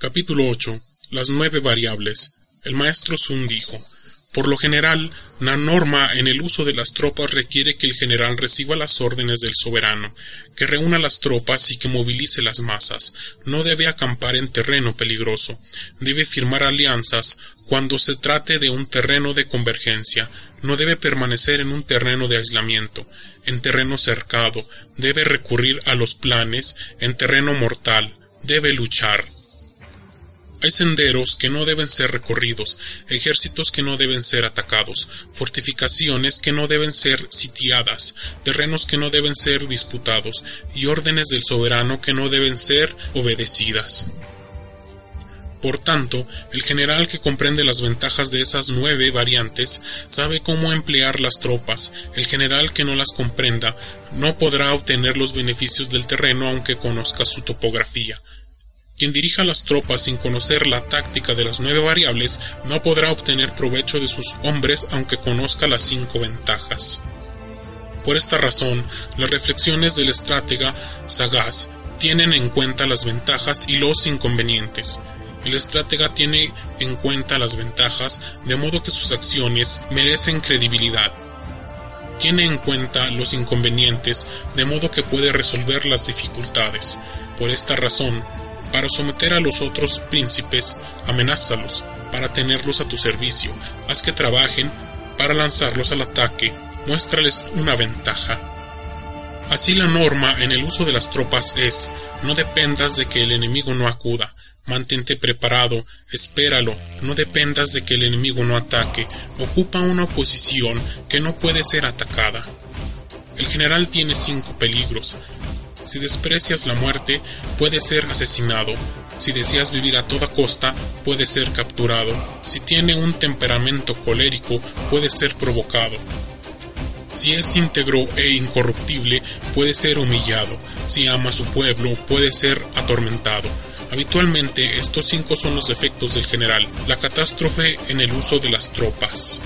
Capítulo 8. Las nueve variables. El maestro Sun dijo, por lo general, la norma en el uso de las tropas requiere que el general reciba las órdenes del soberano, que reúna las tropas y que movilice las masas. No debe acampar en terreno peligroso. Debe firmar alianzas cuando se trate de un terreno de convergencia. No debe permanecer en un terreno de aislamiento. En terreno cercado, debe recurrir a los planes. En terreno mortal, debe luchar. Hay senderos que no deben ser recorridos, ejércitos que no deben ser atacados, fortificaciones que no deben ser sitiadas, terrenos que no deben ser disputados, y órdenes del soberano que no deben ser obedecidas. Por tanto, el general que comprende las ventajas de esas nueve variantes sabe cómo emplear las tropas. El general que no las comprenda no podrá obtener los beneficios del terreno aunque conozca su topografía. Quien dirija las tropas sin conocer la táctica de las nueve variables no podrá obtener provecho de sus hombres aunque conozca las cinco ventajas. Por esta razón, las reflexiones del estratega sagaz tienen en cuenta las ventajas y los inconvenientes. El estratega tiene en cuenta las ventajas de modo que sus acciones merecen credibilidad. Tiene en cuenta los inconvenientes de modo que puede resolver las dificultades. Por esta razón, para someter a los otros príncipes, amenázalos, para tenerlos a tu servicio, haz que trabajen, para lanzarlos al ataque, muéstrales una ventaja. Así la norma en el uso de las tropas es, no dependas de que el enemigo no acuda, mantente preparado, espéralo, no dependas de que el enemigo no ataque, ocupa una posición que no puede ser atacada. El general tiene cinco peligros, si desprecias la muerte, puede ser asesinado. Si deseas vivir a toda costa, puede ser capturado. Si tiene un temperamento colérico, puede ser provocado. Si es íntegro e incorruptible, puede ser humillado. Si ama a su pueblo, puede ser atormentado. Habitualmente estos cinco son los defectos del general, la catástrofe en el uso de las tropas.